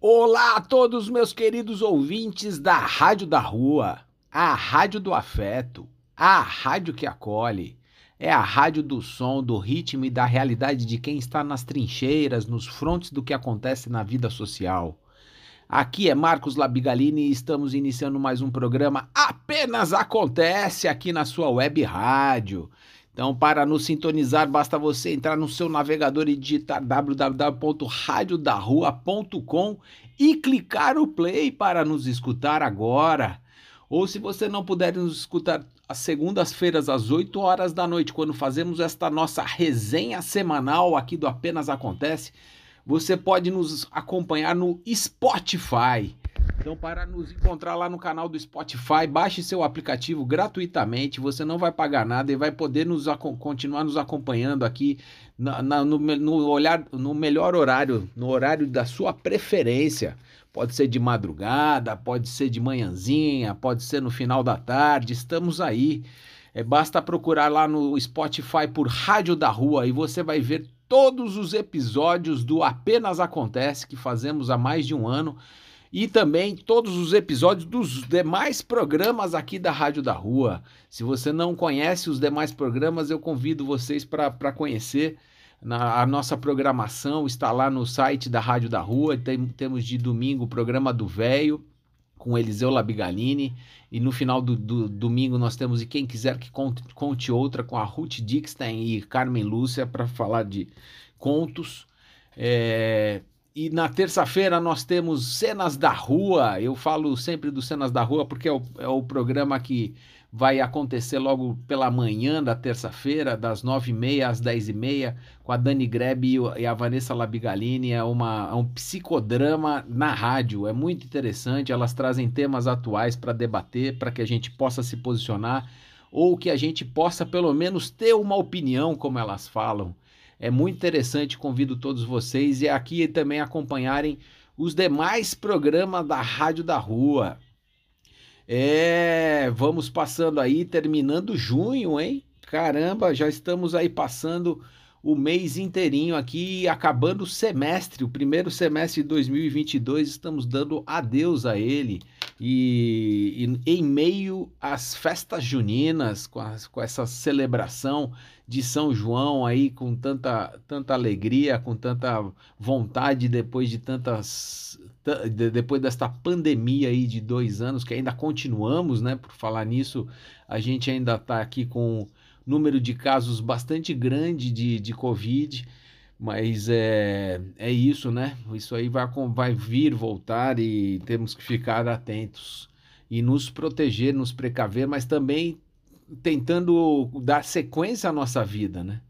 Olá a todos meus queridos ouvintes da Rádio da Rua, a Rádio do Afeto, a rádio que acolhe. É a rádio do som, do ritmo e da realidade de quem está nas trincheiras, nos frontes do que acontece na vida social. Aqui é Marcos Labigalini e estamos iniciando mais um programa Apenas Acontece aqui na sua web rádio. Então, para nos sintonizar, basta você entrar no seu navegador e digitar www.radiodarrua.com e clicar o play para nos escutar agora. Ou se você não puder nos escutar às segundas-feiras às 8 horas da noite, quando fazemos esta nossa resenha semanal aqui do Apenas Acontece, você pode nos acompanhar no Spotify. Então, para nos encontrar lá no canal do Spotify, baixe seu aplicativo gratuitamente. Você não vai pagar nada e vai poder nos continuar nos acompanhando aqui na, na, no, no, olhar, no melhor horário, no horário da sua preferência. Pode ser de madrugada, pode ser de manhãzinha, pode ser no final da tarde. Estamos aí. É, basta procurar lá no Spotify por Rádio da Rua e você vai ver todos os episódios do Apenas Acontece que fazemos há mais de um ano e também todos os episódios dos demais programas aqui da Rádio da Rua. Se você não conhece os demais programas, eu convido vocês para conhecer. Na, a nossa programação está lá no site da Rádio da Rua. Tem, temos de domingo o programa do Velho com Eliseu Labigalini. E no final do, do, domingo nós temos E Quem Quiser Que Conte, conte Outra com a Ruth Dixon e Carmen Lúcia para falar de contos. É, e na terça-feira nós temos Cenas da Rua. Eu falo sempre do Cenas da Rua porque é o, é o programa que vai acontecer logo pela manhã da terça-feira, das nove e meia às dez e meia, com a Dani Grebe e a Vanessa Labigalini. É, uma, é um psicodrama na rádio. É muito interessante. Elas trazem temas atuais para debater, para que a gente possa se posicionar ou que a gente possa pelo menos ter uma opinião, como elas falam. É muito interessante, convido todos vocês e aqui também acompanharem os demais programas da Rádio da Rua. É, vamos passando aí, terminando junho, hein? Caramba, já estamos aí passando o mês inteirinho aqui, acabando o semestre, o primeiro semestre de 2022, estamos dando adeus a ele. E, e em meio às festas juninas, com, com essa celebração de São João aí, com tanta, tanta alegria, com tanta vontade, depois de tantas. Depois desta pandemia aí de dois anos, que ainda continuamos, né? Por falar nisso, a gente ainda está aqui com número de casos bastante grande de, de Covid, mas é, é isso, né? Isso aí vai, vai vir, voltar e temos que ficar atentos e nos proteger, nos precaver, mas também tentando dar sequência à nossa vida, né?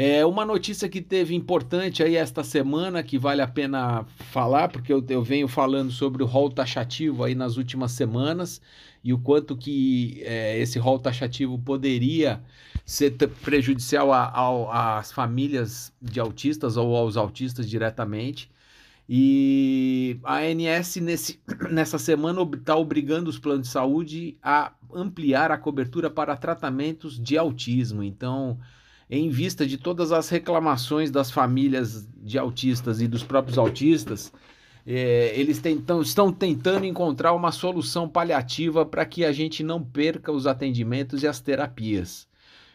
É uma notícia que teve importante aí esta semana que vale a pena falar, porque eu, eu venho falando sobre o rol taxativo aí nas últimas semanas e o quanto que é, esse rol taxativo poderia ser prejudicial às famílias de autistas ou aos autistas diretamente. E a ANS nesse, nessa semana está obrigando os planos de saúde a ampliar a cobertura para tratamentos de autismo. Então, em vista de todas as reclamações das famílias de autistas e dos próprios autistas, é, eles tentam, estão tentando encontrar uma solução paliativa para que a gente não perca os atendimentos e as terapias.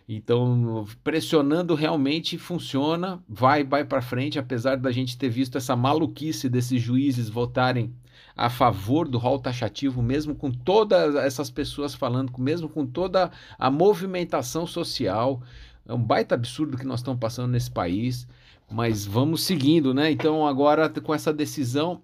Então, pressionando realmente funciona, vai, vai para frente, apesar da gente ter visto essa maluquice desses juízes votarem a favor do rol taxativo, mesmo com todas essas pessoas falando, mesmo com toda a movimentação social, é um baita absurdo que nós estamos passando nesse país, mas vamos seguindo, né? Então, agora com essa decisão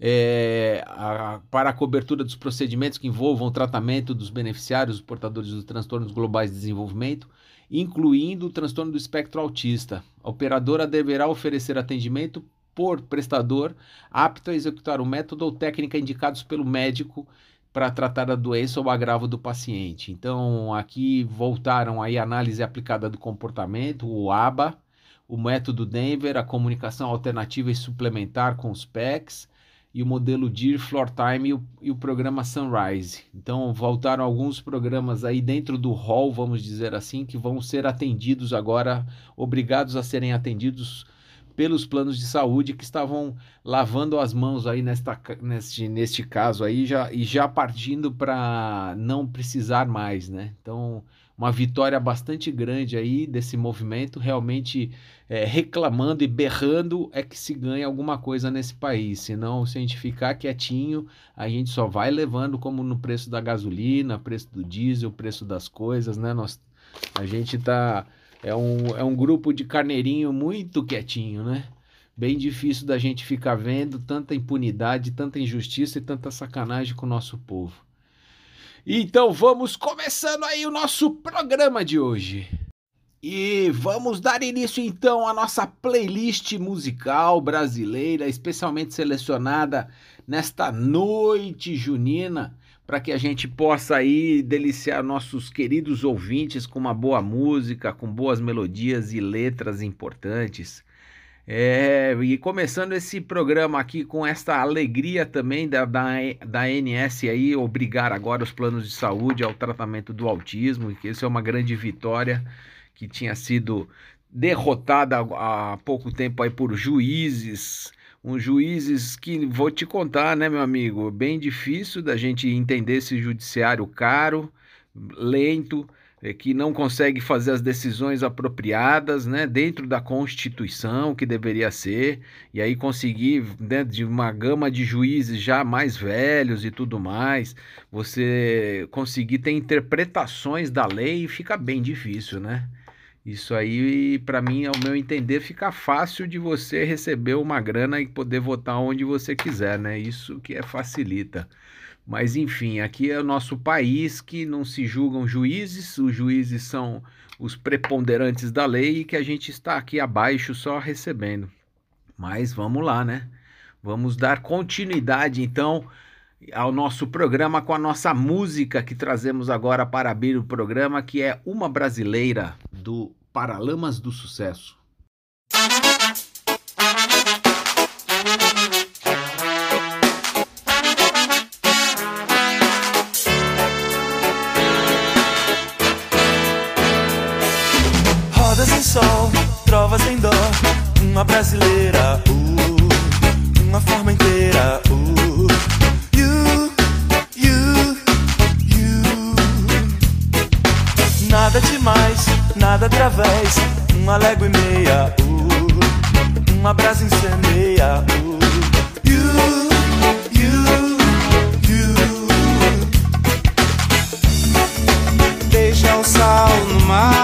é, a, para a cobertura dos procedimentos que envolvam o tratamento dos beneficiários, os portadores dos transtornos globais de desenvolvimento, incluindo o transtorno do espectro autista. A operadora deverá oferecer atendimento por prestador apto a executar o método ou técnica indicados pelo médico para tratar a doença ou agravo do paciente. Então, aqui voltaram aí a análise aplicada do comportamento, o ABA, o método Denver, a comunicação alternativa e suplementar com os PECs, e o modelo DIR, Floor Time e o, e o, programa Sunrise. Então, voltaram alguns programas aí dentro do hall, vamos dizer assim, que vão ser atendidos agora, obrigados a serem atendidos pelos planos de saúde que estavam lavando as mãos aí nesta, neste, neste caso aí já, e já partindo para não precisar mais, né? Então, uma vitória bastante grande aí desse movimento, realmente é, reclamando e berrando é que se ganha alguma coisa nesse país. Senão, se a gente ficar quietinho, a gente só vai levando como no preço da gasolina, preço do diesel, preço das coisas, né? Nós, a gente tá é um, é um grupo de carneirinho muito quietinho, né? Bem difícil da gente ficar vendo tanta impunidade, tanta injustiça e tanta sacanagem com o nosso povo. Então vamos começando aí o nosso programa de hoje. E vamos dar início então à nossa playlist musical brasileira, especialmente selecionada nesta noite junina para que a gente possa aí deliciar nossos queridos ouvintes com uma boa música, com boas melodias e letras importantes. É, e começando esse programa aqui com esta alegria também da, da, da ANS aí, obrigar agora os planos de saúde ao tratamento do autismo, que isso é uma grande vitória que tinha sido derrotada há pouco tempo aí por juízes uns juízes que vou te contar, né, meu amigo? Bem difícil da gente entender esse judiciário caro, lento, que não consegue fazer as decisões apropriadas, né, dentro da Constituição, que deveria ser, e aí conseguir, dentro né, de uma gama de juízes já mais velhos e tudo mais, você conseguir ter interpretações da lei fica bem difícil, né? Isso aí, para mim, ao meu entender, fica fácil de você receber uma grana e poder votar onde você quiser, né? Isso que é facilita. Mas enfim, aqui é o nosso país que não se julgam juízes, os juízes são os preponderantes da lei e que a gente está aqui abaixo só recebendo. Mas vamos lá, né? Vamos dar continuidade então ao nosso programa com a nossa música que trazemos agora para abrir o programa, que é Uma Brasileira, do Paralamas do Sucesso. Sol, trovas em dó, uma brasileira, uh, uma forma inteira, uh. Nada demais, nada através. Uma légua e meia, uh, uma brasa incendeia. Uh, you, you, you. Deixa o sal no mar,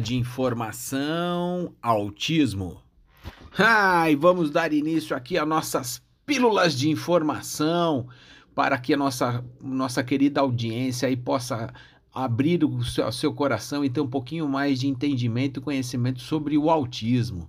de informação, autismo. Ah, e vamos dar início aqui a nossas pílulas de informação para que a nossa, nossa querida audiência aí possa abrir o seu, seu coração e ter um pouquinho mais de entendimento e conhecimento sobre o autismo.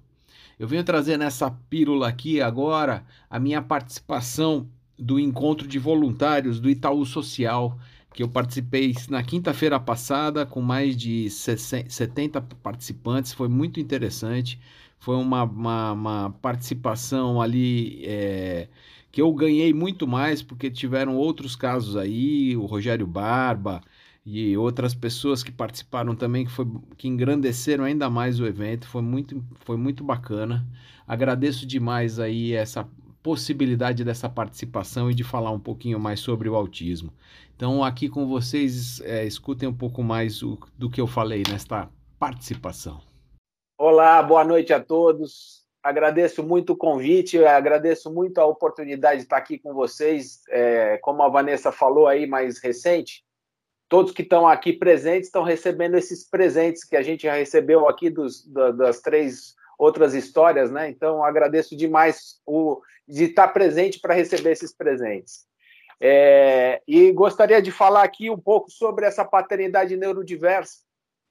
Eu venho trazer nessa pílula aqui agora a minha participação do encontro de voluntários do Itaú Social, que eu participei na quinta-feira passada com mais de 70 participantes, foi muito interessante. Foi uma, uma, uma participação ali é, que eu ganhei muito mais, porque tiveram outros casos aí, o Rogério Barba, e outras pessoas que participaram também, que, foi, que engrandeceram ainda mais o evento. Foi muito, foi muito bacana. Agradeço demais aí essa possibilidade dessa participação e de falar um pouquinho mais sobre o autismo. Então, aqui com vocês, é, escutem um pouco mais o, do que eu falei nesta participação. Olá, boa noite a todos. Agradeço muito o convite, agradeço muito a oportunidade de estar aqui com vocês. É, como a Vanessa falou aí mais recente, todos que estão aqui presentes estão recebendo esses presentes que a gente já recebeu aqui dos, das três outras histórias, né? Então agradeço demais o de estar presente para receber esses presentes. É, e gostaria de falar aqui um pouco sobre essa paternidade neurodiversa,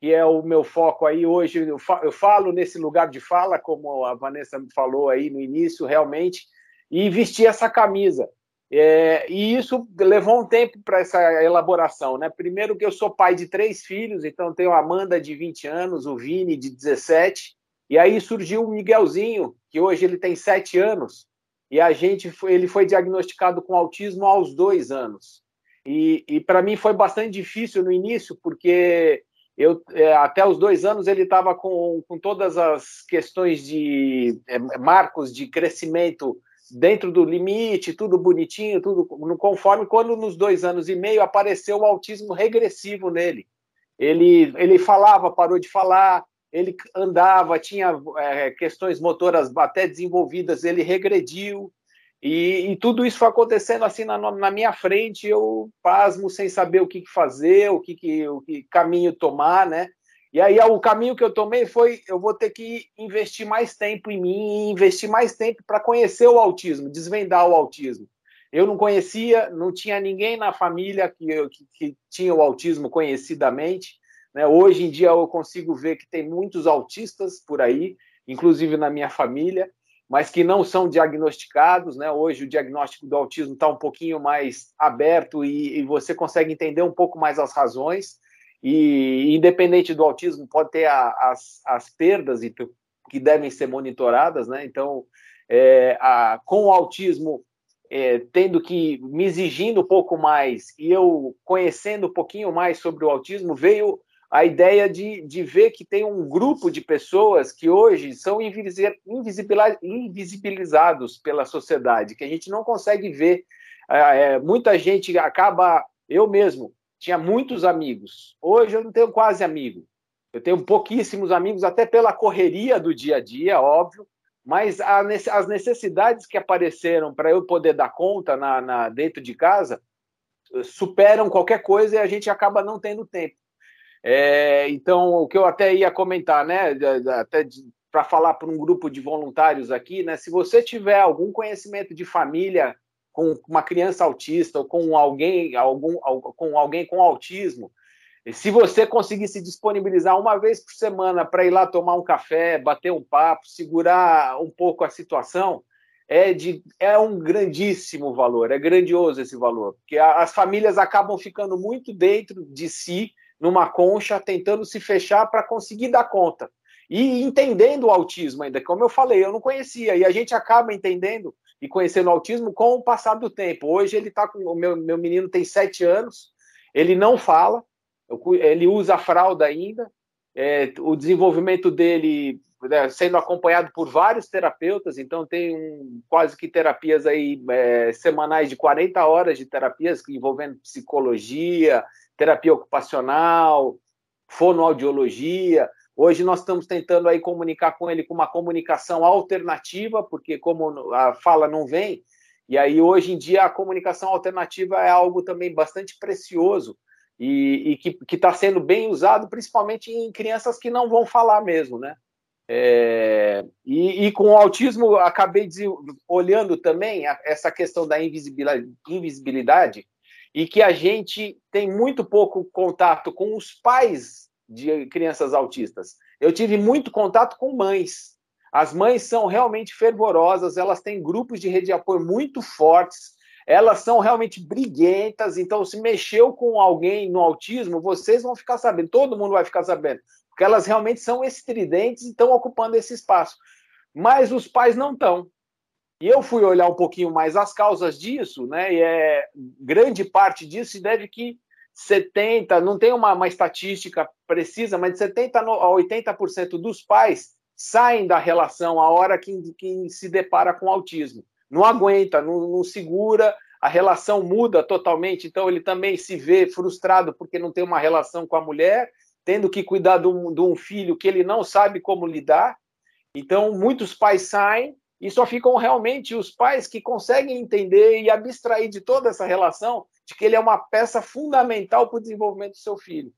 que é o meu foco aí hoje. Eu, falo nesse lugar de fala, como a Vanessa me falou aí no início, realmente, e vestir essa camisa. É, e isso levou um tempo para essa elaboração, né? Primeiro que eu sou pai de três filhos, então tenho a Amanda de 20 anos, o Vini de 17, e aí surgiu o Miguelzinho, que hoje ele tem 7 anos, e a gente foi, ele foi diagnosticado com autismo aos dois anos. E, e para mim foi bastante difícil no início, porque eu é, até os dois anos ele estava com, com todas as questões de é, marcos de crescimento dentro do limite, tudo bonitinho, tudo conforme, quando nos dois anos e meio apareceu o autismo regressivo nele. Ele, ele falava, parou de falar, ele andava, tinha é, questões motoras até desenvolvidas, ele regrediu, e, e, tudo isso foi acontecendo assim na, na, minha frente, eu pasmo sem saber o que fazer, o que, que, o que caminho tomar, né? E aí o caminho que eu tomei foi eu vou ter que investir mais tempo em mim, investir mais tempo para conhecer o autismo, desvendar o autismo. Eu não conhecia, não tinha ninguém na família que, que, que tinha o autismo conhecidamente. Né? Hoje em dia eu consigo ver que tem muitos autistas por aí, inclusive na minha família, mas que não são diagnosticados. Né? Hoje o diagnóstico do autismo está um pouquinho mais aberto e, e você consegue entender um pouco mais as razões. E independente do autismo, pode ter a, as, as perdas e que devem ser monitoradas, né? Então, é, a, com o autismo é, tendo que me exigindo um pouco mais e eu conhecendo um pouquinho mais sobre o autismo, veio a ideia de, de ver que tem um grupo de pessoas que hoje são invisibilizados pela sociedade, que a gente não consegue ver. É, muita gente acaba, eu mesmo, tinha muitos amigos. Hoje eu não tenho quase amigo. Eu tenho pouquíssimos amigos, até pela correria do dia a dia, óbvio, mas as necessidades que apareceram para eu poder dar conta na, na, dentro de casa eh, superam qualquer coisa e a gente acaba não tendo tempo. É, então, o que eu até ia comentar, né, até para falar para um grupo de voluntários aqui, né, se você tiver algum conhecimento de família com uma criança autista ou com alguém, algum, com alguém com autismo, se você conseguir se disponibilizar uma vez por semana para ir lá tomar um café, bater um papo, segurar um pouco a situação, é, de, é um grandíssimo valor, é grandioso esse valor, porque as famílias acabam ficando muito dentro de si, numa concha, tentando se fechar para conseguir dar conta. E entendendo o autismo ainda, como eu falei, eu não conhecia, e a gente acaba entendendo e conhecendo o autismo com o passar do tempo. Hoje ele está com. O meu, meu menino tem sete anos, ele não fala, ele usa fralda ainda. É, o desenvolvimento dele né, sendo acompanhado por vários terapeutas, então tem um, quase que terapias aí é, semanais de 40 horas de terapias envolvendo psicologia, terapia ocupacional, fonoaudiologia, Hoje nós estamos tentando aí comunicar com ele com uma comunicação alternativa, porque como a fala não vem, e aí hoje em dia a comunicação alternativa é algo também bastante precioso. e, e que está sendo bem usado, principalmente em crianças que não vão falar mesmo, né? É, e, e, com o autismo, acabei de, olhando também a, essa questão da invisibilidade, invisibilidade, e que a gente tem muito pouco contato com os pais de crianças autistas. Eu tive muito contato com mães. As mães são realmente fervorosas, elas têm grupos de rede de apoio muito fortes, elas são realmente briguentas, então se mexeu com alguém no autismo, vocês vão ficar sabendo, todo mundo vai ficar sabendo, porque elas realmente são estridentes e estão ocupando esse espaço. Mas os pais não estão. E eu fui olhar um pouquinho mais as causas disso, né? E é grande parte disso se deve que 70, não tem uma, uma estatística precisa, mas de 70 a 80% dos pais saem da relação a hora que, que se depara com autismo não aguenta, não, não segura, a relação muda totalmente, então ele também se vê frustrado porque não tem uma relação com a mulher, tendo que cuidar de um, de um filho que ele não sabe como lidar. Então, muitos pais saem e só ficam realmente os pais que conseguem entender e abstrair de toda essa relação de que ele é uma peça fundamental para o desenvolvimento do seu filho.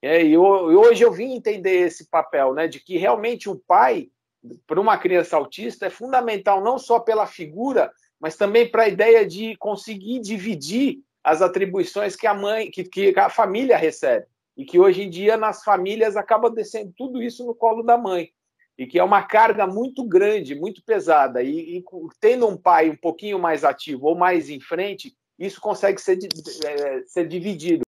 É, e, hoje eu vim entender esse papel, né, de que realmente o pai para uma criança autista é fundamental não só pela figura, mas também para a ideia de conseguir dividir as atribuições que a mãe, que, que a família recebe. E que hoje em dia nas famílias acaba descendo tudo isso no colo da mãe. E que é uma carga muito grande, muito pesada. E, e tendo um pai um pouquinho mais ativo ou mais em frente, isso consegue ser, é, ser dividido.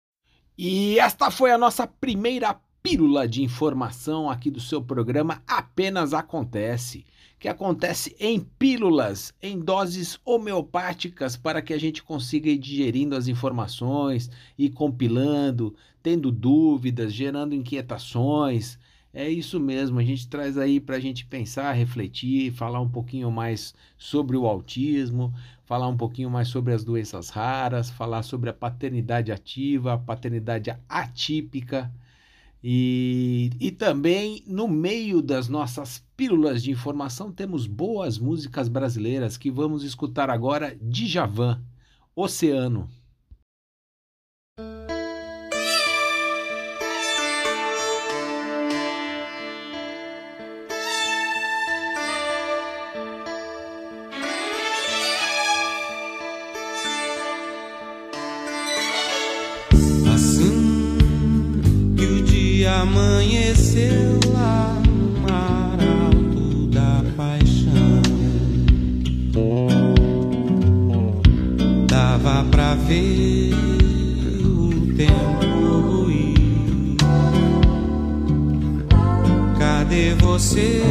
E esta foi a nossa primeira pílula de informação aqui do seu programa apenas acontece, que acontece em pílulas, em doses homeopáticas para que a gente consiga ir digerindo as informações e compilando, tendo dúvidas, gerando inquietações. É isso mesmo, a gente traz aí para a gente pensar, refletir, falar um pouquinho mais sobre o autismo, falar um pouquinho mais sobre as doenças raras, falar sobre a paternidade ativa, a paternidade atípica. E, e também no meio das nossas pílulas de informação temos boas músicas brasileiras que vamos escutar agora de Javan, Oceano. Amanheceu lá no mar alto da paixão. Dava pra ver o tempo ruir. Cadê você?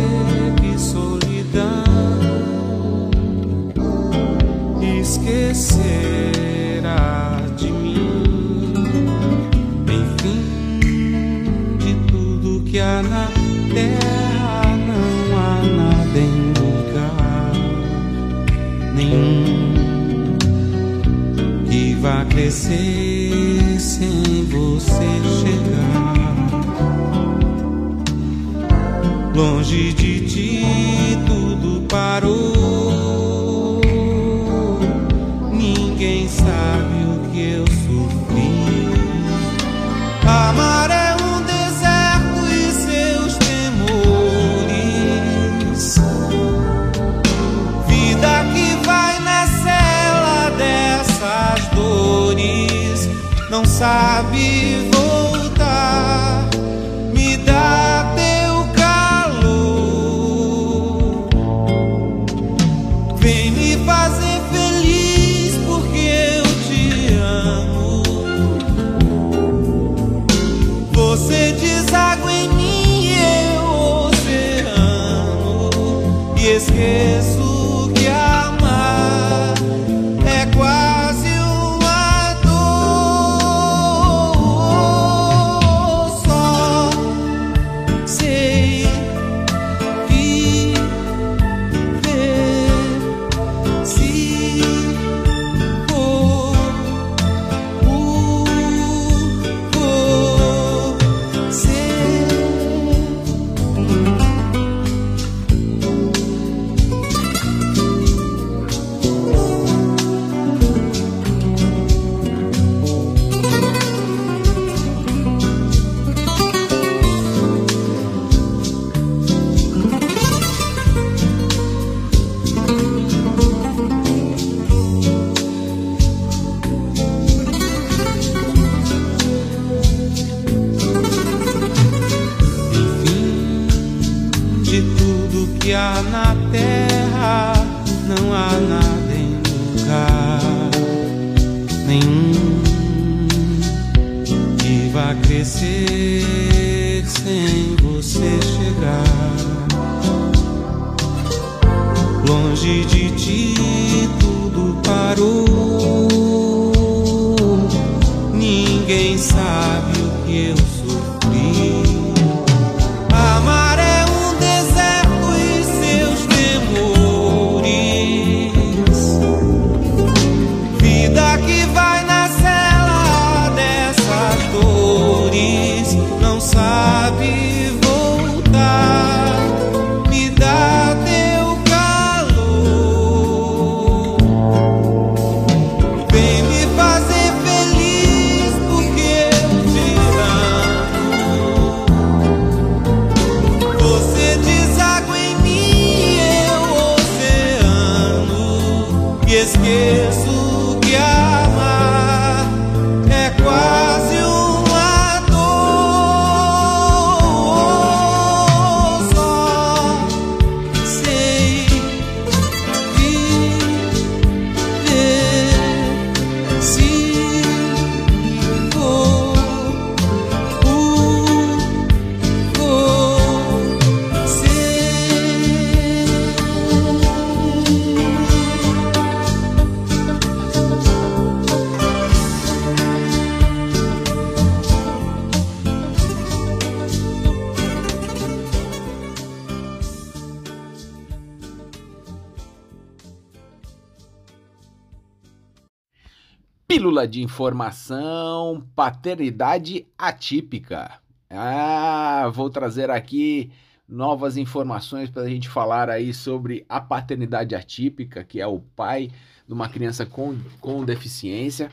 Pílula de informação, paternidade atípica. Ah, vou trazer aqui novas informações para a gente falar aí sobre a paternidade atípica, que é o pai de uma criança com, com deficiência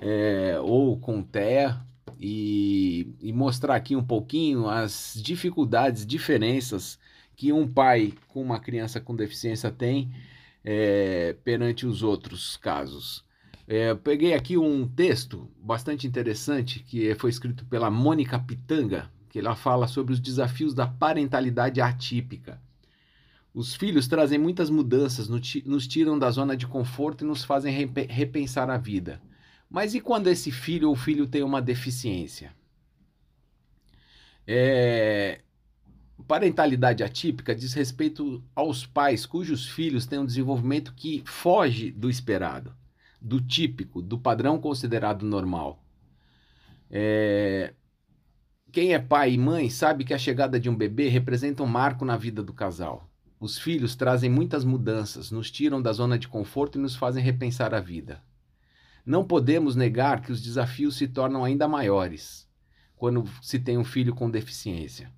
é, ou com TEA, e, e mostrar aqui um pouquinho as dificuldades, diferenças que um pai com uma criança com deficiência tem é, perante os outros casos. É, peguei aqui um texto bastante interessante que foi escrito pela Mônica Pitanga, que ela fala sobre os desafios da parentalidade atípica. Os filhos trazem muitas mudanças, nos tiram da zona de conforto e nos fazem repe- repensar a vida. Mas e quando esse filho ou filho tem uma deficiência? É, Parentalidade atípica diz respeito aos pais cujos filhos têm um desenvolvimento que foge do esperado do típico, do padrão considerado normal. É, Quem é pai e mãe sabe que a chegada de um bebê representa um marco na vida do casal. Os filhos trazem muitas mudanças, nos tiram da zona de conforto e nos fazem repensar a vida. Não podemos negar que os desafios se tornam ainda maiores quando se tem um filho com deficiência.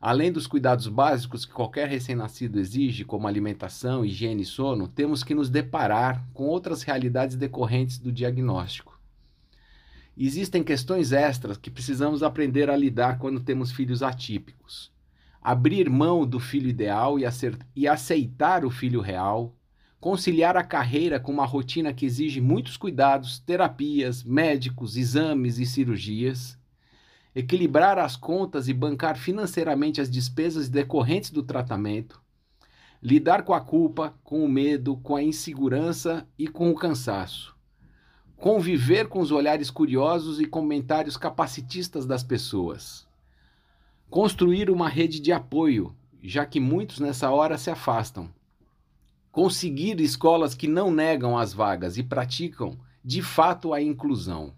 Além dos cuidados básicos que qualquer recém-nascido exige, como alimentação, higiene e sono, temos que nos deparar com outras realidades decorrentes do diagnóstico. Existem questões extras que precisamos aprender a lidar quando temos filhos atípicos. Abrir mão do filho ideal e, aceitar o filho real, conciliar a carreira com uma rotina que exige muitos cuidados, terapias, médicos, exames e cirurgias equilibrar as contas e bancar financeiramente as despesas decorrentes do tratamento, lidar com a culpa, com o medo, com a insegurança e com o cansaço, conviver com os olhares curiosos e comentários capacitistas das pessoas, construir uma rede de apoio, já que muitos nessa hora se afastam, conseguir escolas que não negam as vagas e praticam de fato a inclusão.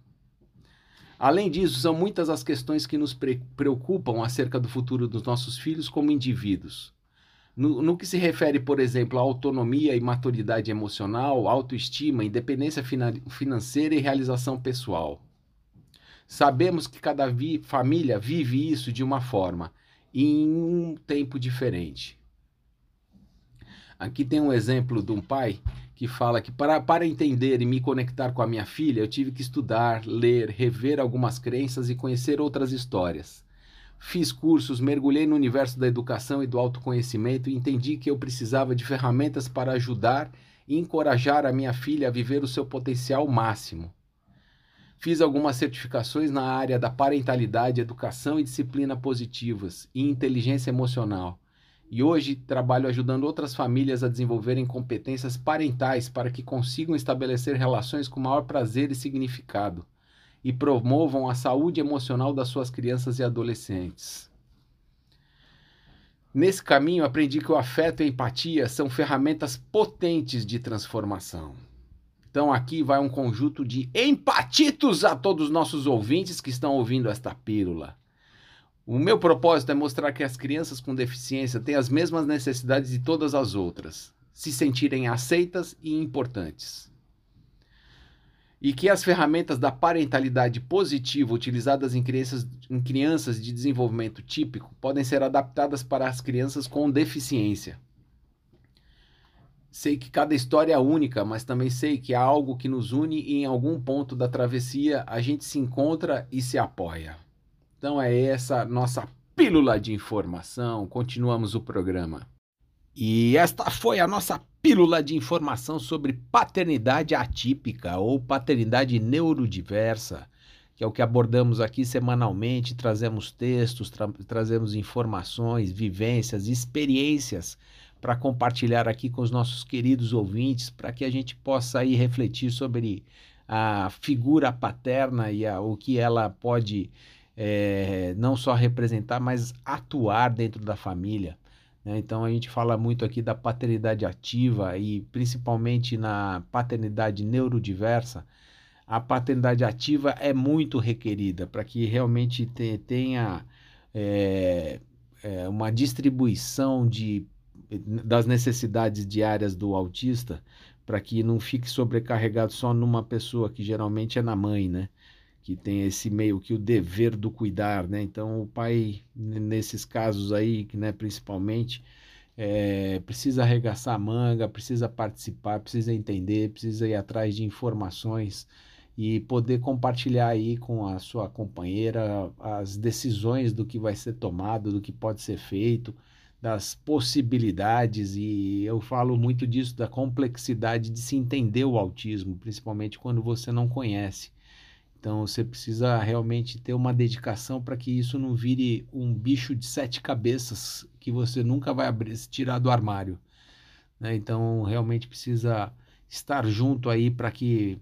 Além disso, são muitas as questões que nos pre- preocupam acerca do futuro dos nossos filhos como indivíduos. No, no que se refere, por exemplo, à autonomia e maturidade emocional, autoestima, independência fina- financeira e realização pessoal. Sabemos que cada vi- família vive isso de uma forma e em um tempo diferente. Aqui tem um exemplo de um pai que fala que para, para entender e me conectar com a minha filha, eu tive que estudar, ler, rever algumas crenças e conhecer outras histórias. Fiz cursos, mergulhei no universo da educação e do autoconhecimento e entendi que eu precisava de ferramentas para ajudar e encorajar a minha filha a viver o seu potencial máximo. Fiz algumas certificações na área da parentalidade, educação e disciplina positivas e inteligência emocional E hoje trabalho ajudando outras famílias a desenvolverem competências parentais para que consigam estabelecer relações com maior prazer e significado e promovam a saúde emocional das suas crianças e adolescentes. Nesse caminho, aprendi que o afeto e a empatia são ferramentas potentes de transformação. Então, aqui vai um conjunto de empatitos a todos os nossos ouvintes que estão ouvindo esta pílula. O meu propósito é mostrar que as crianças com deficiência têm as mesmas necessidades de todas as outras, se sentirem aceitas e importantes e que as ferramentas da parentalidade positiva utilizadas em crianças, em crianças de desenvolvimento típico podem ser adaptadas para as crianças com deficiência. Sei que cada história é única, mas também sei que há algo que nos une e em algum ponto da travessia a gente se encontra e se apoia. Então é essa nossa pílula de informação. Continuamos o programa. E esta foi a nossa pílula de informação sobre paternidade atípica ou paternidade neurodiversa, que é o que abordamos aqui semanalmente. Trazemos textos, tra trazemos informações, vivências, experiências para compartilhar aqui com os nossos queridos ouvintes, para que a gente possa aí refletir sobre a figura paterna e a, o que ela pode é, não só representar, mas atuar dentro da família. Né? Então a gente fala muito aqui da paternidade ativa e principalmente na paternidade neurodiversa. A paternidade ativa é muito requerida para que realmente te, tenha é, é, uma distribuição de, das necessidades diárias do autista para que não fique sobrecarregado só numa pessoa, que geralmente é na mãe, né? Que tem esse meio que o dever do cuidar, né? Então o pai nesses casos aí, né, principalmente, é, precisa arregaçar a manga, precisa participar, precisa entender, precisa ir atrás de informações e poder compartilhar aí com a sua companheira as decisões do que vai ser tomado, do que pode ser feito, das possibilidades e eu falo muito disso da complexidade de se entender o autismo, principalmente quando você não conhece. Então você precisa realmente ter uma dedicação para que isso não vire um bicho de sete cabeças que você nunca vai abrir, tirar do armário. Né? Então realmente precisa estar junto aí para que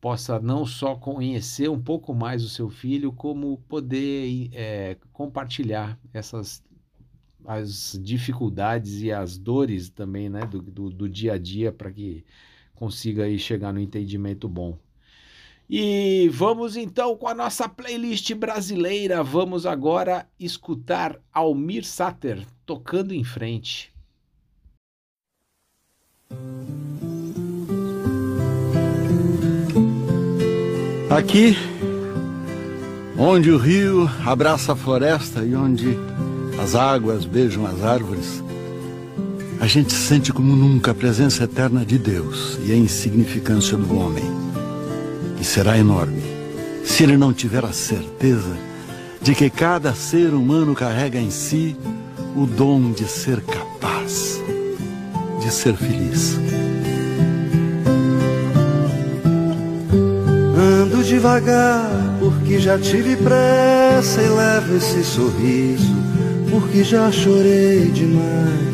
possa não só conhecer um pouco mais o seu filho, como poder é, compartilhar essas as dificuldades e as dores também né, do, do, do dia a dia para que consiga aí chegar no entendimento bom. E vamos então com a nossa playlist brasileira. Vamos agora escutar Almir Sater tocando em frente. Aqui, onde o rio abraça a floresta e onde as águas beijam as árvores, a gente sente como nunca a presença eterna de Deus e a insignificância do homem e será enorme se ele não tiver a certeza de que cada ser humano carrega em si o dom de ser capaz de ser feliz. Ando devagar porque já tive pressa e levo esse sorriso porque já chorei demais.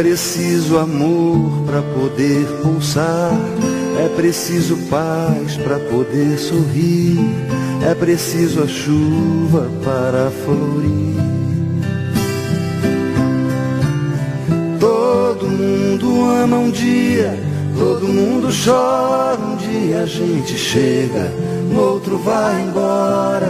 Preciso amor para poder pulsar, é preciso paz para poder sorrir, é preciso a chuva para florir. Todo mundo ama um dia, todo mundo chora um dia, a gente chega, no outro vai embora.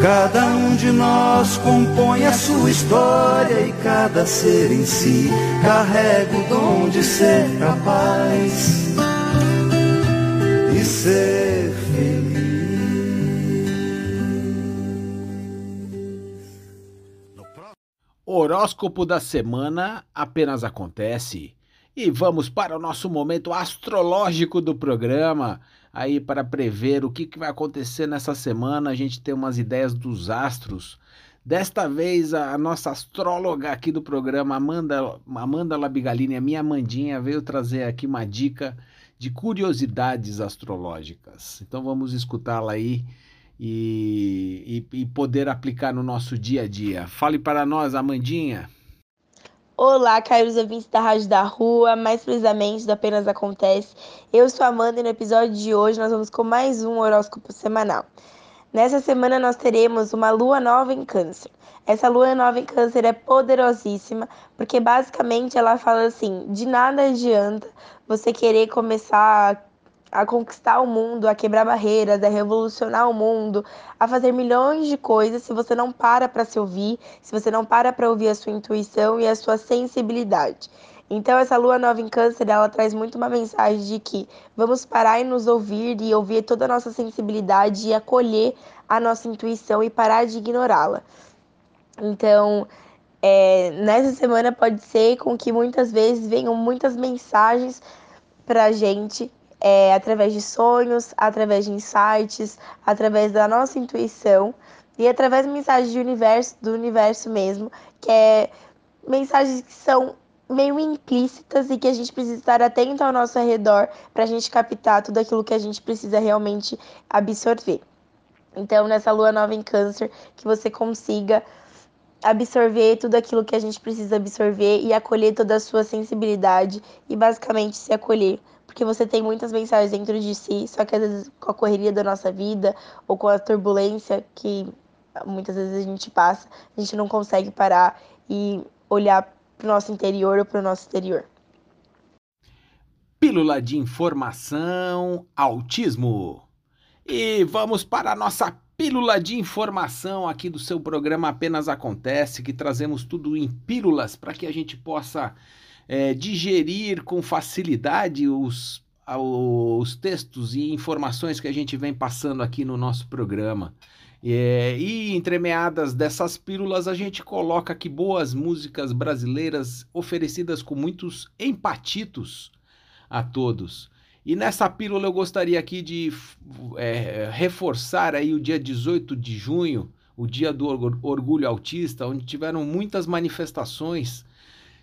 Cada um de nós compõe a sua história e cada ser em si carrega o dom de ser capaz e ser feliz. Horóscopo da semana apenas acontece. E vamos para o nosso momento astrológico do programa. Aí, para prever o que, que vai acontecer nessa semana, a gente tem umas ideias dos astros. Desta vez, a nossa astróloga aqui do programa, Amanda, Amanda Labigalini, a minha Amandinha, veio trazer aqui uma dica de curiosidades astrológicas. Então, vamos escutá-la aí e, e, e poder aplicar no nosso dia a dia. Fale para nós, Amandinha. Olá, caros ouvintes da Rádio da Rua, mais precisamente do Apenas Acontece. Eu sou a Amanda e no episódio de hoje nós vamos com mais um horóscopo semanal. Nessa semana nós teremos uma lua nova em Câncer. Essa lua nova em Câncer é poderosíssima, porque basicamente ela fala assim: de nada adianta você querer começar a conquistar o mundo, a quebrar barreiras, a revolucionar o mundo, a fazer milhões de coisas se você não para para se ouvir, se você não para para ouvir a sua intuição e a sua sensibilidade. Então essa lua nova em câncer, ela traz muito uma mensagem de que vamos parar e nos ouvir e ouvir toda a nossa sensibilidade e acolher a nossa intuição e parar de ignorá-la. Então, é, nessa semana pode ser com que muitas vezes venham muitas mensagens para a gente é, através de sonhos, através de insights, através da nossa intuição e através de mensagens do universo, do universo mesmo, que é mensagens que são meio implícitas e que a gente precisa estar atento ao nosso redor para a gente captar tudo aquilo que a gente precisa realmente absorver. Então, nessa lua nova em Câncer, que você consiga absorver tudo aquilo que a gente precisa absorver e acolher toda a sua sensibilidade e basicamente se acolher porque você tem muitas mensagens dentro de si, só que às vezes com a correria da nossa vida ou com a turbulência que muitas vezes a gente passa, a gente não consegue parar e olhar para o nosso interior ou para o nosso exterior. Pílula de informação, autismo. E vamos para a nossa pílula de informação aqui do seu programa Apenas Acontece, que trazemos tudo em pílulas para que a gente possa é, digerir com facilidade os, os textos e informações que a gente vem passando aqui no nosso programa. É, e entremeadas dessas pílulas, a gente coloca aqui boas músicas brasileiras oferecidas com muitos empatitos a todos. E nessa pílula eu gostaria aqui de é, reforçar aí o dia 18 de junho, o dia do orgulho autista, onde tiveram muitas manifestações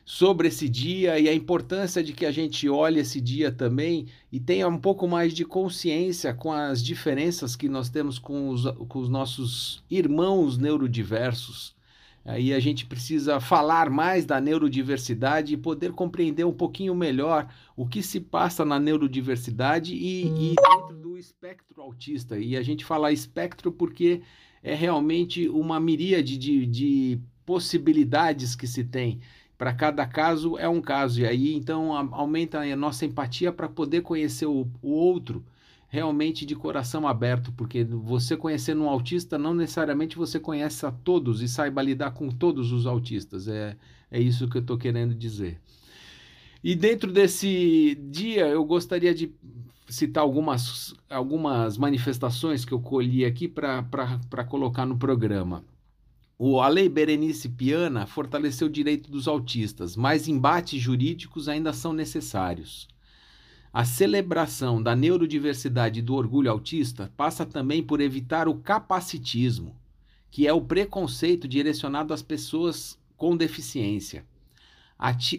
sobre esse dia e a importância de que a gente olhe esse dia também e tenha um pouco mais de consciência com as diferenças que nós temos com os, com os nossos irmãos neurodiversos. Aí a gente precisa falar mais da neurodiversidade e poder compreender um pouquinho melhor o que se passa na neurodiversidade e, e dentro do espectro autista. E a gente fala espectro porque é realmente uma miríade de, de possibilidades que se tem. Para cada caso é um caso, e aí então aumenta a nossa empatia para poder conhecer o, o outro realmente de coração aberto, porque você conhecendo um autista, não necessariamente você conhece a todos e saiba lidar com todos os autistas. É, é isso que eu estou querendo dizer. E dentro desse dia, eu gostaria de citar algumas, algumas manifestações que eu colhi aqui para colocar no programa. O, a Lei Berenice Piana fortaleceu o direito dos autistas, mas embates jurídicos ainda são necessários. A celebração da neurodiversidade e do orgulho autista passa também por evitar o capacitismo, que é o preconceito direcionado às pessoas com deficiência.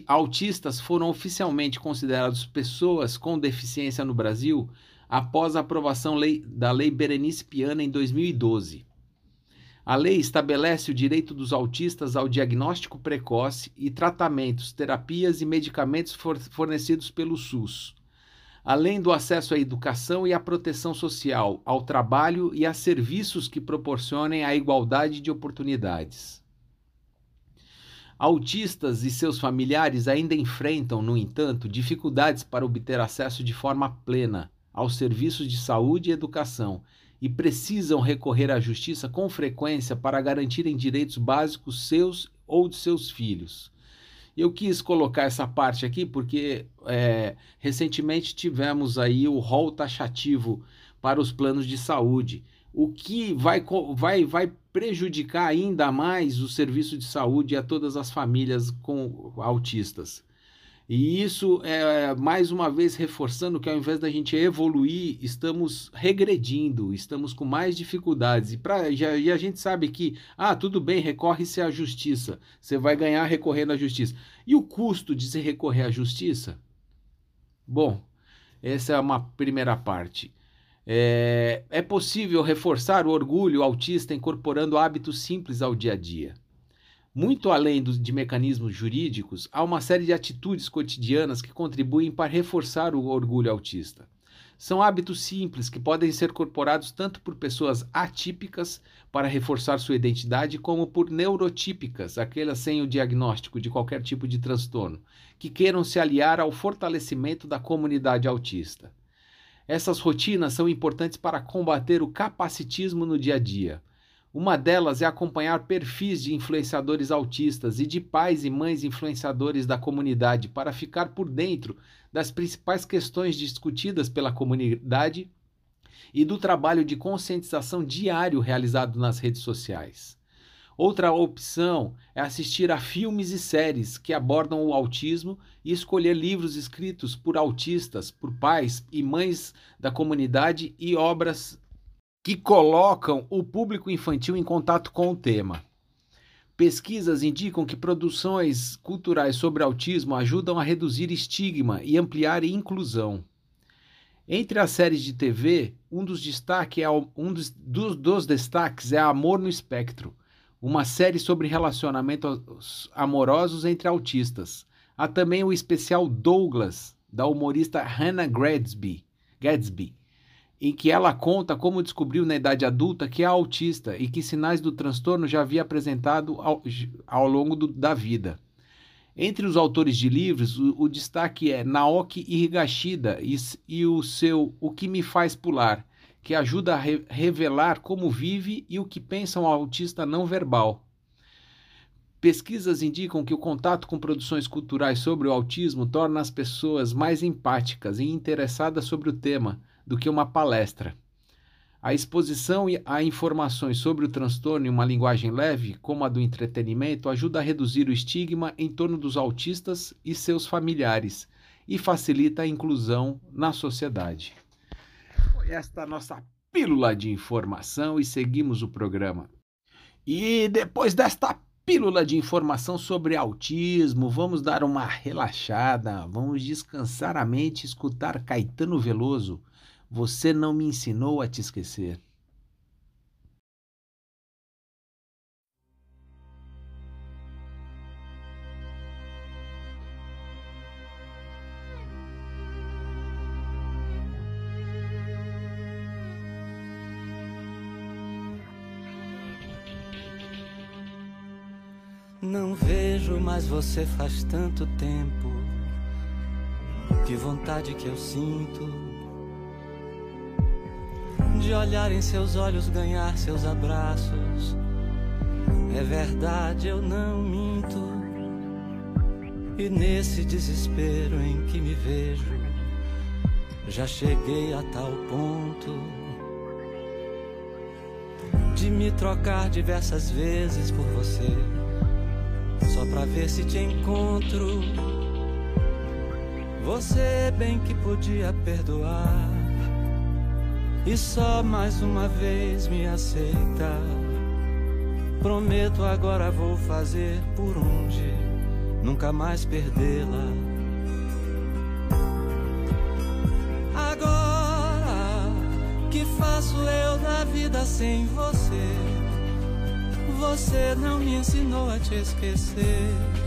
Autistas foram oficialmente considerados pessoas com deficiência no Brasil após a aprovação lei, da Lei Berenice Piana em 2012. A lei estabelece o direito dos autistas ao diagnóstico precoce e tratamentos, terapias e medicamentos fornecidos pelo SUS além do acesso à educação e à proteção social, ao trabalho e a serviços que proporcionem a igualdade de oportunidades. Autistas e seus familiares ainda enfrentam, no entanto, dificuldades para obter acesso de forma plena aos serviços de saúde e educação e precisam recorrer à justiça com frequência para garantirem direitos básicos seus ou de seus filhos. Eu quis colocar essa parte aqui porque é, recentemente tivemos aí o rol taxativo para os planos de saúde, o que vai, vai, vai prejudicar ainda mais o serviço de saúde a todas as famílias com autistas. E isso é mais uma vez reforçando que ao invés da gente evoluir, estamos regredindo, estamos com mais dificuldades. E, pra, já, e a gente sabe que, ah, tudo bem, recorre-se à justiça, você vai ganhar recorrendo à justiça. E o custo de se recorrer à justiça? Bom, essa é uma primeira parte. É, é possível reforçar o orgulho autista incorporando hábitos simples ao dia a dia. Muito além de mecanismos jurídicos, há uma série de atitudes cotidianas que contribuem para reforçar o orgulho autista. São hábitos simples que podem ser incorporados tanto por pessoas atípicas para reforçar sua identidade, como por neurotípicas, aquelas sem o diagnóstico de qualquer tipo de transtorno, que queiram se aliar ao fortalecimento da comunidade autista. Essas rotinas são importantes para combater o capacitismo no dia a dia uma delas é acompanhar perfis de influenciadores autistas e de pais e mães influenciadores da comunidade para ficar por dentro das principais questões discutidas pela comunidade e do trabalho de conscientização diário realizado nas redes sociais. Outra opção é assistir a filmes e séries que abordam o autismo e escolher livros escritos por autistas, por pais e mães da comunidade e obras que colocam o público infantil em contato com o tema. Pesquisas indicam que produções culturais sobre autismo ajudam a reduzir estigma e ampliar inclusão. Entre as séries de TV, um dos, destaque é, um dos, dos, dos destaques é Amor no Espectro, uma série sobre relacionamentos amorosos entre autistas. Há também o especial Douglas, da humorista Hannah Gadsby, Gadsby em que ela conta como descobriu na idade adulta que é autista e que sinais do transtorno já havia apresentado ao, ao longo do, da vida. Entre os autores de livros, o, o destaque é Naoki Higashida e, e, o seu O que me faz pular, que ajuda a re, revelar como vive e o que pensa um autista não verbal. Pesquisas indicam que o contato com produções culturais sobre o autismo torna as pessoas mais empáticas e interessadas sobre o tema, do que uma palestra. A exposição a informações sobre o transtorno em uma linguagem leve, como a do entretenimento, ajuda a reduzir o estigma em torno dos autistas e seus familiares e facilita a inclusão na sociedade. Esta nossa pílula de informação e seguimos o programa. E depois desta pílula de informação sobre autismo, vamos dar uma relaxada, vamos descansar a mente, escutar Caetano Veloso você não me ensinou a te esquecer. Não vejo mais você faz tanto tempo. Que vontade que eu sinto de olhar em seus olhos, ganhar seus abraços. É verdade, eu não minto. E nesse desespero em que me vejo, já cheguei a tal ponto de me trocar diversas vezes por você só pra ver se te encontro. Você bem que podia perdoar e só mais uma vez me aceita. Prometo agora vou fazer por onde nunca mais perdê-la. Agora que faço eu da vida sem você? Você não me ensinou a te esquecer.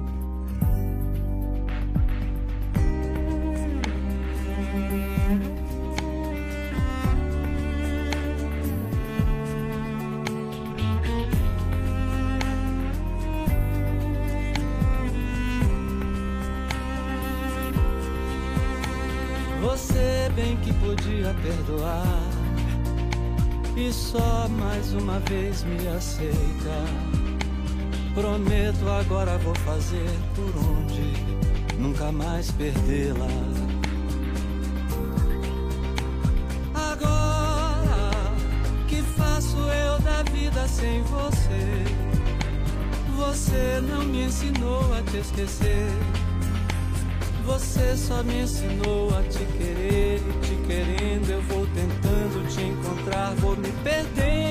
Uma vez me aceita. Prometo agora vou fazer por onde nunca mais perdê-la. Agora que faço eu da vida sem você? Você não me ensinou a te esquecer. Você só me ensinou a te querer e te querendo eu vou tentando te encontrar, vou me perdendo,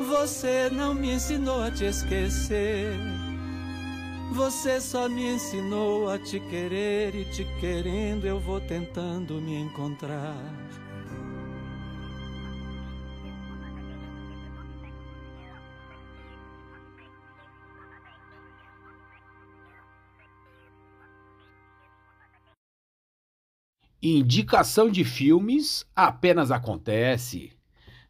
Você não me ensinou a te esquecer. Você só me ensinou a te querer e te querendo eu vou tentando me encontrar. Indicação de filmes apenas acontece.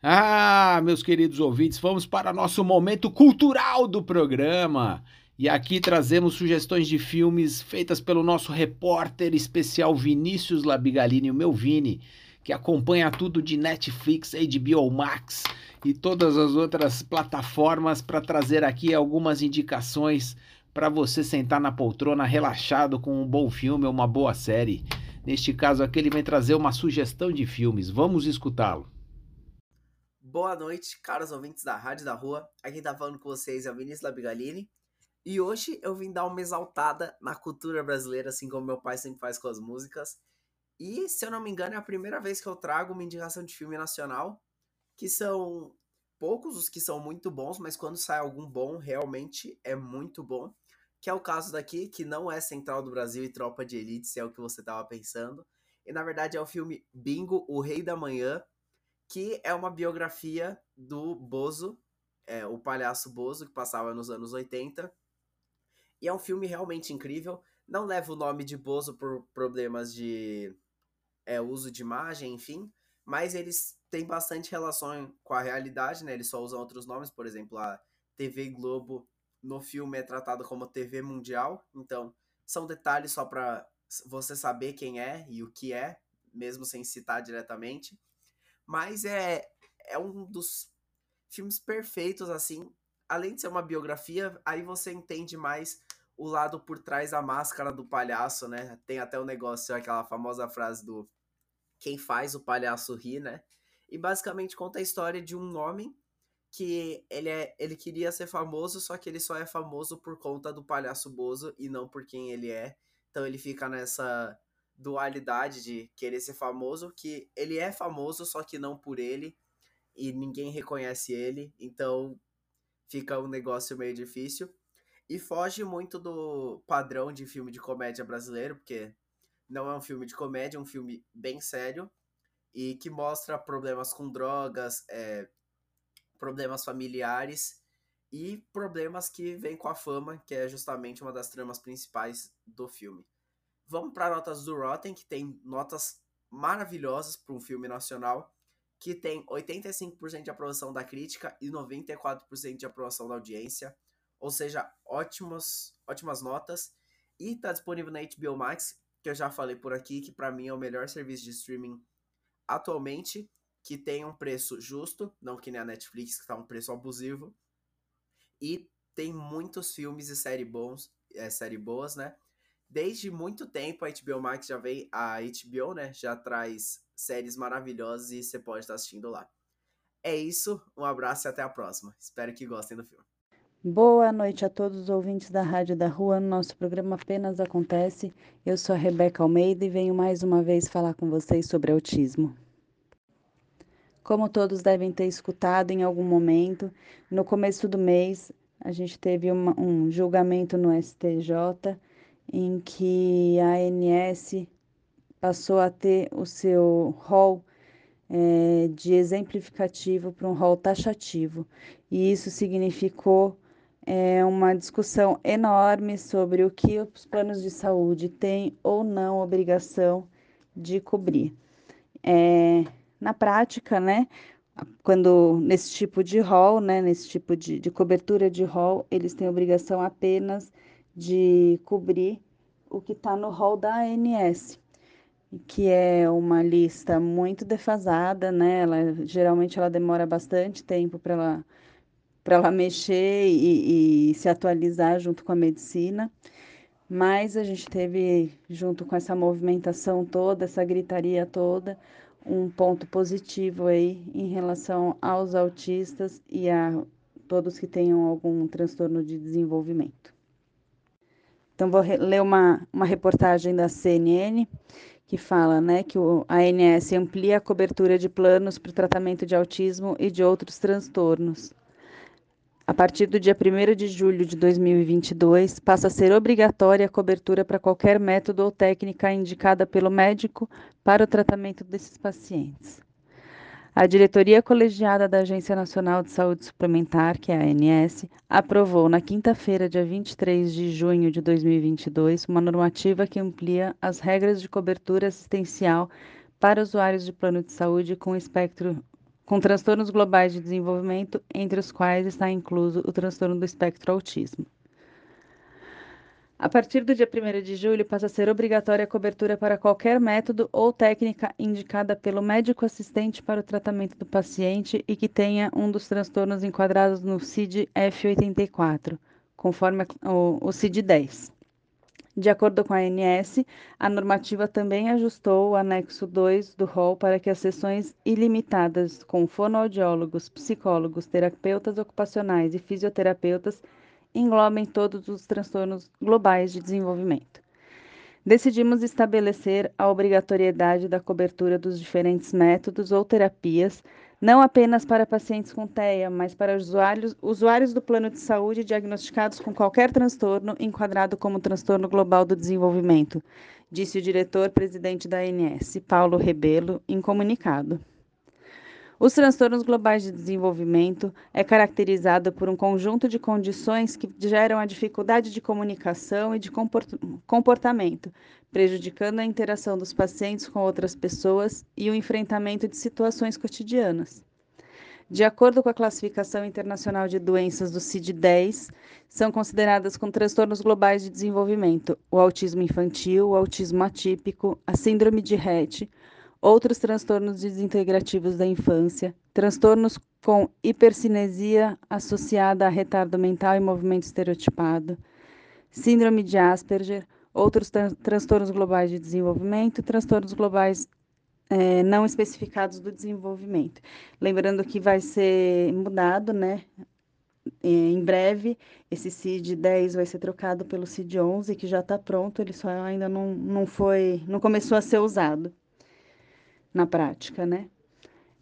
Ah, meus queridos ouvintes, vamos para nosso momento cultural do programa. E aqui trazemos sugestões de filmes feitas pelo nosso repórter especial Vinícius Labigalini, o meu Vini, que acompanha tudo de Netflix, HBO Max e todas as outras plataformas para trazer aqui algumas indicações para você sentar na poltrona relaxado com um bom filme ou uma boa série. Neste caso aqui, ele vem trazer uma sugestão de filmes. Vamos escutá-lo. Boa noite, caros ouvintes da Rádio da Rua. Aqui tá falando com vocês é o Vinícius Labigalini. E hoje eu vim dar uma exaltada na cultura brasileira, assim como meu pai sempre faz com as músicas. E, se eu não me engano, é a primeira vez que eu trago uma indicação de filme nacional, que são poucos os que são muito bons, mas quando sai algum bom, realmente é muito bom. Que é o caso daqui, que não é Central do Brasil e Tropa de Elite, se é o que você estava pensando. E na verdade é o filme Bingo, O Rei da Manhã, que é uma biografia do Bozo, é, o palhaço Bozo, que passava nos anos 80. E é um filme realmente incrível. Não leva o nome de Bozo por problemas de é, uso de imagem, enfim, mas eles têm bastante relação com a realidade, né? Eles só usam outros nomes, por exemplo, a TV Globo no filme é tratado como TV Mundial, então são detalhes só para você saber quem é e o que é, mesmo sem citar diretamente. Mas é, é um dos filmes perfeitos, assim. Além de ser uma biografia, aí você entende mais o lado por trás da máscara do palhaço, né? Tem até o negócio, aquela famosa frase do quem faz o palhaço rir, né? E basicamente conta a história de um homem que ele, é, ele queria ser famoso, só que ele só é famoso por conta do palhaço Bozo e não por quem ele é. Então ele fica nessa dualidade de querer ser famoso, que ele é famoso, só que não por ele, e ninguém reconhece ele, então fica um negócio meio difícil. E foge muito do padrão de filme de comédia brasileiro, porque não é um filme de comédia, é um filme bem sério e que mostra problemas com drogas, é, problemas familiares e problemas que vêm com a fama, que é justamente uma das tramas principais do filme. Vamos para notas do Rotten, que tem notas maravilhosas para um filme nacional, que tem 85% de aprovação da crítica e 94% de aprovação da audiência, ou seja, ótimos, ótimas notas. E está disponível na HBO Max, que eu já falei por aqui, que para mim é o melhor serviço de streaming atualmente, que tem um preço justo, não que nem a Netflix, que tá um preço abusivo. E tem muitos filmes e série bons, é, série boas, né? Desde muito tempo a HBO Max já vem, a HBO, né, já traz séries maravilhosas e você pode estar assistindo lá. É isso, um abraço e até a próxima. Espero que gostem do filme. Boa noite a todos os ouvintes da Rádio da Rua. Nosso programa apenas acontece. Eu sou a Rebeca Almeida e venho mais uma vez falar com vocês sobre autismo. Como todos devem ter escutado em algum momento, no começo do mês a gente teve uma, um julgamento no STJ em que a ANS passou a ter o seu rol é, de exemplificativo para um rol taxativo. E isso significou é uma discussão enorme sobre o que os planos de saúde têm ou não obrigação de cobrir. É, na prática, né, quando nesse tipo de rol, né, nesse tipo de, de cobertura de rol, eles têm obrigação apenas de cobrir o que está no rol da ANS, que é uma lista muito defasada, né? Ela, geralmente ela demora bastante tempo para ela para ela mexer e, e se atualizar junto com a medicina. Mas a gente teve, junto com essa movimentação toda, essa gritaria toda, um ponto positivo aí em relação aos autistas e a todos que tenham algum transtorno de desenvolvimento. Então, vou ler uma, uma reportagem da CNN que fala né, que o, ANS amplia a cobertura de planos para o tratamento de autismo e de outros transtornos. A partir do dia 1 de julho de 2022, passa a ser obrigatória a cobertura para qualquer método ou técnica indicada pelo médico para o tratamento desses pacientes. A diretoria colegiada da Agência Nacional de Saúde Suplementar, que é a ANS, aprovou na quinta-feira, dia 23 de junho de 2022, uma normativa que amplia as regras de cobertura assistencial para usuários de plano de saúde com espectro com transtornos globais de desenvolvimento, entre os quais está incluso o transtorno do espectro autismo. A partir do dia 1 de julho, passa a ser obrigatória a cobertura para qualquer método ou técnica indicada pelo médico assistente para o tratamento do paciente e que tenha um dos transtornos enquadrados no CID F84, conforme o, o CID 10. De acordo com a ANS, a normativa também ajustou o anexo 2 do rol para que as sessões ilimitadas com fonoaudiólogos, psicólogos, terapeutas ocupacionais e fisioterapeutas englobem todos os transtornos globais de desenvolvimento. decidimos estabelecer a obrigatoriedade da cobertura dos diferentes métodos ou terapias, não apenas para pacientes com TEA, mas para usuários, usuários do plano de saúde diagnosticados com qualquer transtorno enquadrado como transtorno global do desenvolvimento, disse o diretor-presidente da ANS, Paulo Rebelo, em comunicado. Os transtornos globais de desenvolvimento é caracterizado por um conjunto de condições que geram a dificuldade de comunicação e de comportamento, prejudicando a interação dos pacientes com outras pessoas e o enfrentamento de situações cotidianas. De acordo com a Classificação Internacional de Doenças do CID-10, são consideradas como transtornos globais de desenvolvimento o autismo infantil, o autismo atípico, a síndrome de Rett, outros transtornos desintegrativos da infância, transtornos com hipercinesia associada a retardo mental e movimento estereotipado, síndrome de Asperger, outros tran transtornos globais de desenvolvimento, transtornos globais é, não especificados do desenvolvimento. Lembrando que vai ser mudado, né? Em breve, esse CID 10 vai ser trocado pelo CID 11, que já está pronto, ele só ainda não, não foi, não começou a ser usado na prática, né?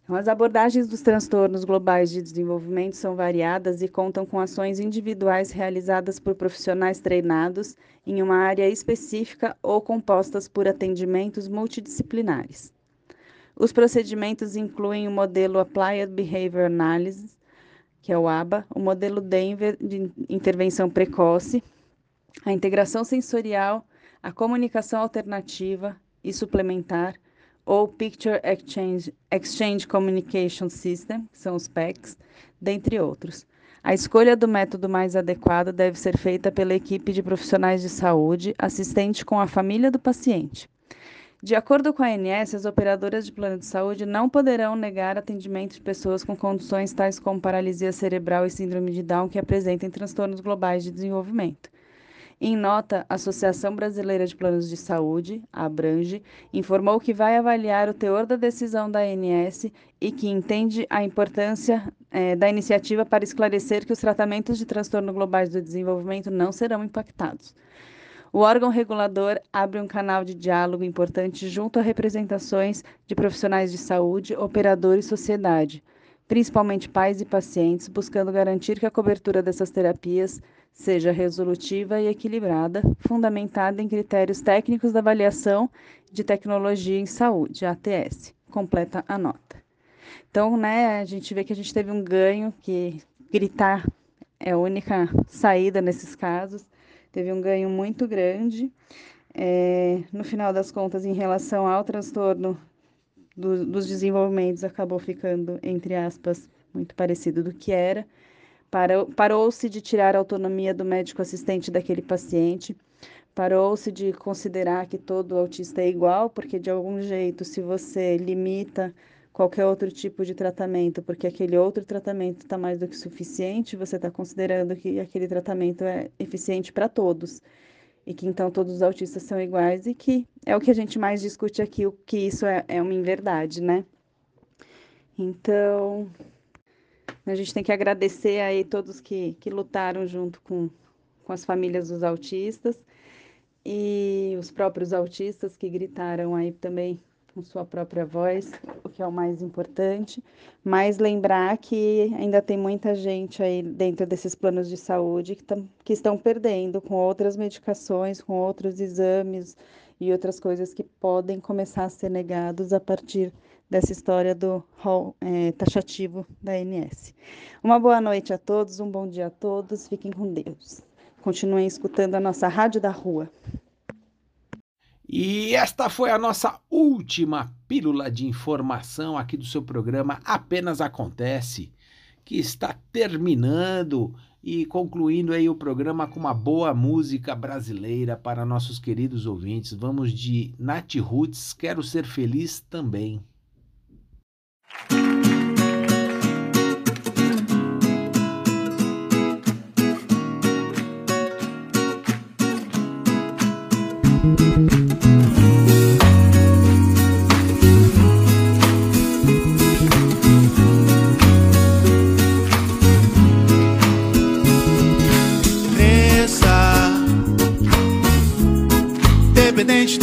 Então, as abordagens dos transtornos globais de desenvolvimento são variadas e contam com ações individuais realizadas por profissionais treinados em uma área específica ou compostas por atendimentos multidisciplinares. Os procedimentos incluem o modelo Applied Behavior Analysis, que é o ABA, o modelo Denver de intervenção precoce, a integração sensorial, a comunicação alternativa e suplementar, ou Picture Exchange, Exchange Communication System, que são os PECs, dentre outros. A escolha do método mais adequado deve ser feita pela equipe de profissionais de saúde, assistente com a família do paciente. De acordo com a ANS, as operadoras de plano de saúde não poderão negar atendimento de pessoas com condições tais como paralisia cerebral e síndrome de Down que apresentem transtornos globais de desenvolvimento. Em nota, a Associação Brasileira de Planos de Saúde, Abrange, informou que vai avaliar o teor da decisão da ANS e que entende a importância eh, da iniciativa para esclarecer que os tratamentos de transtorno globais do desenvolvimento não serão impactados. O órgão regulador abre um canal de diálogo importante junto a representações de profissionais de saúde, operadores e sociedade, principalmente pais e pacientes, buscando garantir que a cobertura dessas terapias seja resolutiva e equilibrada, fundamentada em critérios técnicos da avaliação de tecnologia em saúde, ATS. Completa a nota. Então, né, a gente vê que a gente teve um ganho, que gritar é a única saída nesses casos. Teve um ganho muito grande. É, no final das contas, em relação ao transtorno do, dos desenvolvimentos, acabou ficando, entre aspas, muito parecido do que era. Parou-se de tirar a autonomia do médico assistente daquele paciente, parou-se de considerar que todo autista é igual, porque de algum jeito, se você limita qualquer outro tipo de tratamento, porque aquele outro tratamento está mais do que suficiente, você está considerando que aquele tratamento é eficiente para todos. E que então todos os autistas são iguais e que é o que a gente mais discute aqui, o que isso é, é uma inverdade, né? Então, a gente tem que agradecer aí todos que, que lutaram junto com, com as famílias dos autistas e os próprios autistas que gritaram aí também com sua própria voz, o que é o mais importante. Mas lembrar que ainda tem muita gente aí dentro desses planos de saúde que, que estão perdendo com outras medicações, com outros exames e outras coisas que podem começar a ser negados a partir dessa história do rol é, taxativo da ANS. Uma boa noite a todos, um bom dia a todos, fiquem com Deus. Continuem escutando a nossa Rádio da Rua. E esta foi a nossa última pílula de informação aqui do seu programa Apenas Acontece, que está terminando e concluindo aí o programa com uma boa música brasileira para nossos queridos ouvintes. Vamos de Nath Roots, Quero Ser Feliz também. Nessa dependência